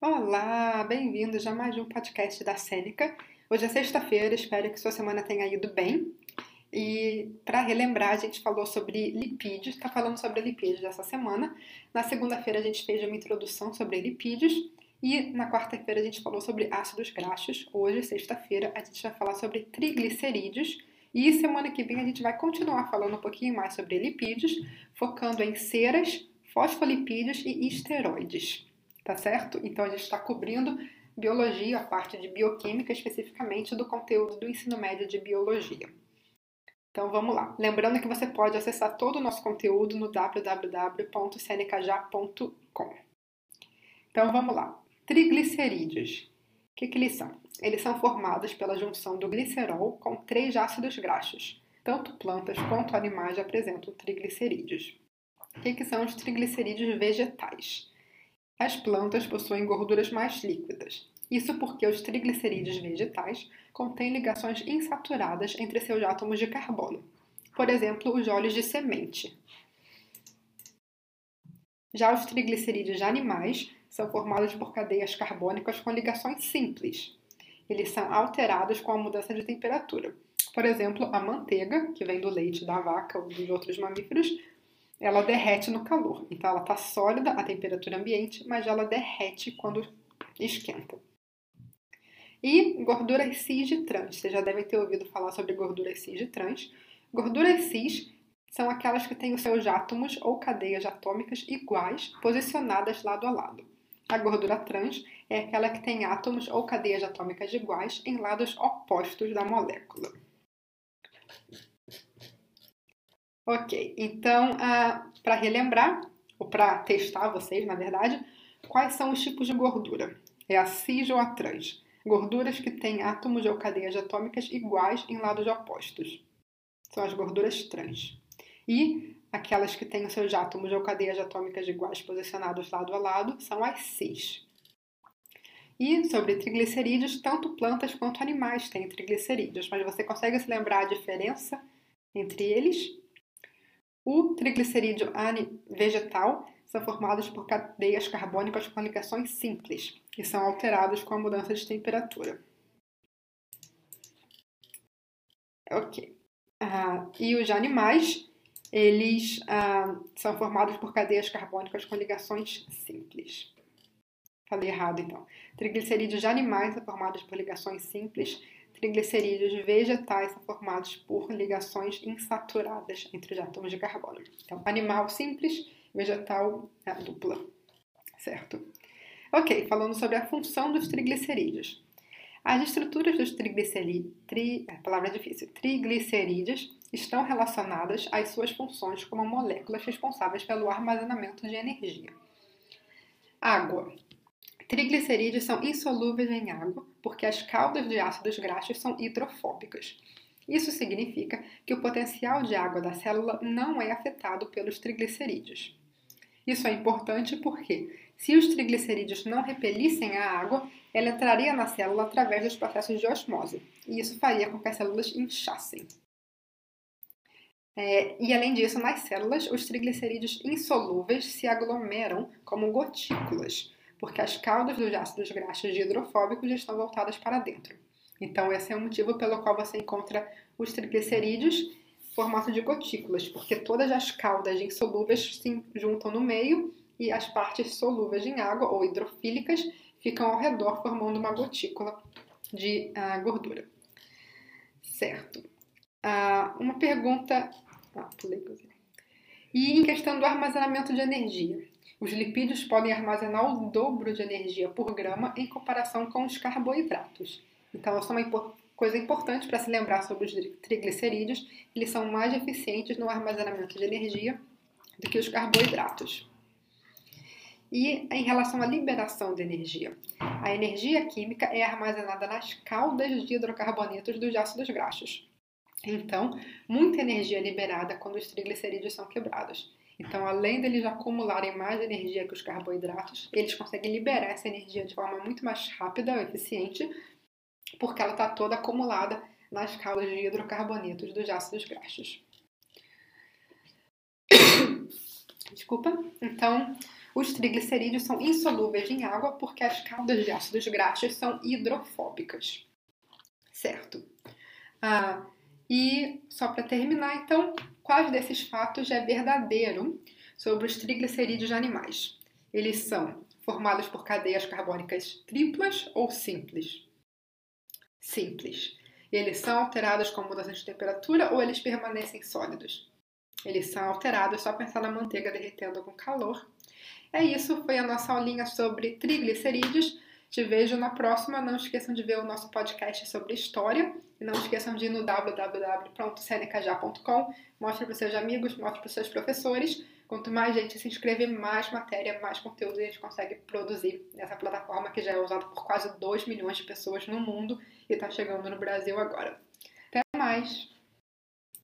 Olá, bem-vindos a mais um podcast da Sêneca. Hoje é sexta-feira, espero que sua semana tenha ido bem. E para relembrar, a gente falou sobre lipídios, está falando sobre lipídios essa semana. Na segunda-feira a gente fez uma introdução sobre lipídios e na quarta-feira a gente falou sobre ácidos graxos. Hoje, sexta-feira, a gente vai falar sobre triglicerídeos. E semana que vem a gente vai continuar falando um pouquinho mais sobre lipídios, focando em ceras, fosfolipídios e esteroides tá certo? Então a gente está cobrindo biologia, a parte de bioquímica especificamente do conteúdo do ensino médio de biologia. Então vamos lá. Lembrando que você pode acessar todo o nosso conteúdo no www.cnkj.com. Então vamos lá. Triglicerídeos. O que, que eles são? Eles são formados pela junção do glicerol com três ácidos graxos. Tanto plantas quanto animais apresentam triglicerídeos. O que, que são os triglicerídeos vegetais? As plantas possuem gorduras mais líquidas. Isso porque os triglicerídeos vegetais contêm ligações insaturadas entre seus átomos de carbono. Por exemplo, os óleos de semente. Já os triglicerídeos animais são formados por cadeias carbônicas com ligações simples. Eles são alterados com a mudança de temperatura. Por exemplo, a manteiga, que vem do leite da vaca ou dos outros mamíferos, ela derrete no calor. Então ela está sólida à temperatura ambiente, mas ela derrete quando esquenta. E gorduras cis de trans. Vocês já devem ter ouvido falar sobre gorduras cis de trans. Gorduras cis são aquelas que têm os seus átomos ou cadeias atômicas iguais, posicionadas lado a lado. A gordura trans é aquela que tem átomos ou cadeias atômicas iguais em lados opostos da molécula. Ok, então, uh, para relembrar, ou para testar vocês, na verdade, quais são os tipos de gordura? É a cis ou a trans? Gorduras que têm átomos ou cadeias atômicas iguais em lados opostos. São as gorduras trans. E aquelas que têm os seus átomos ou cadeias atômicas iguais posicionados lado a lado são as cis. E sobre triglicerídeos, tanto plantas quanto animais têm triglicerídeos, mas você consegue se lembrar a diferença entre eles? O triglicerídeo vegetal são formados por cadeias carbônicas com ligações simples, que são alterados com a mudança de temperatura. Ok. Ah, e os animais, eles ah, são formados por cadeias carbônicas com ligações simples. Falei errado, então. Triglicerídeos de animais são formados por ligações simples triglicerídeos vegetais são formados por ligações insaturadas entre os átomos de carbono. Então, animal simples, vegetal é dupla, certo? Ok, falando sobre a função dos triglicerídeos. As estruturas dos triglicerídeos, tri, é, palavra difícil, triglicerídeos estão relacionadas às suas funções como moléculas responsáveis pelo armazenamento de energia. Água. Triglicerídeos são insolúveis em água porque as caudas de ácidos graxos são hidrofóbicas. Isso significa que o potencial de água da célula não é afetado pelos triglicerídeos. Isso é importante porque, se os triglicerídeos não repelissem a água, ela entraria na célula através dos processos de osmose, e isso faria com que as células inchassem. É, e além disso, nas células, os triglicerídeos insolúveis se aglomeram como gotículas, porque as caudas dos ácidos graxos hidrofóbicos estão voltadas para dentro. Então, esse é o motivo pelo qual você encontra os triglicerídeos em formato de gotículas, porque todas as caudas insolúveis se juntam no meio e as partes solúveis em água ou hidrofílicas ficam ao redor, formando uma gotícula de uh, gordura. Certo. Uh, uma pergunta. Ah, pulei, E em questão do armazenamento de energia. Os lipídios podem armazenar o dobro de energia por grama em comparação com os carboidratos. Então, essa é uma coisa importante para se lembrar sobre os triglicerídeos. Eles são mais eficientes no armazenamento de energia do que os carboidratos. E em relação à liberação de energia, a energia química é armazenada nas caudas de hidrocarbonetos dos ácidos graxos. Então, muita energia é liberada quando os triglicerídeos são quebrados. Então, além deles acumularem mais energia que os carboidratos, eles conseguem liberar essa energia de forma muito mais rápida eficiente, porque ela está toda acumulada nas caudas de hidrocarbonetos dos ácidos graxos. Desculpa. Então, Os triglicerídeos são insolúveis em água porque as caldas de ácidos graxos são hidrofóbicas. Certo. Ah, e só para terminar, então, quais desses fatos é verdadeiro sobre os triglicerídeos de animais? Eles são formados por cadeias carbônicas triplas ou simples? Simples. Eles são alterados com mudança de temperatura ou eles permanecem sólidos? Eles são alterados só pensar na manteiga derretendo com calor. É isso, foi a nossa aulinha sobre triglicerídeos. Te vejo na próxima. Não esqueçam de ver o nosso podcast sobre história. E não esqueçam de ir no www.senecajá.com. Mostre para os seus amigos, mostre para os seus professores. Quanto mais gente se inscrever, mais matéria, mais conteúdo a gente consegue produzir nessa plataforma que já é usada por quase 2 milhões de pessoas no mundo e está chegando no Brasil agora. Até mais!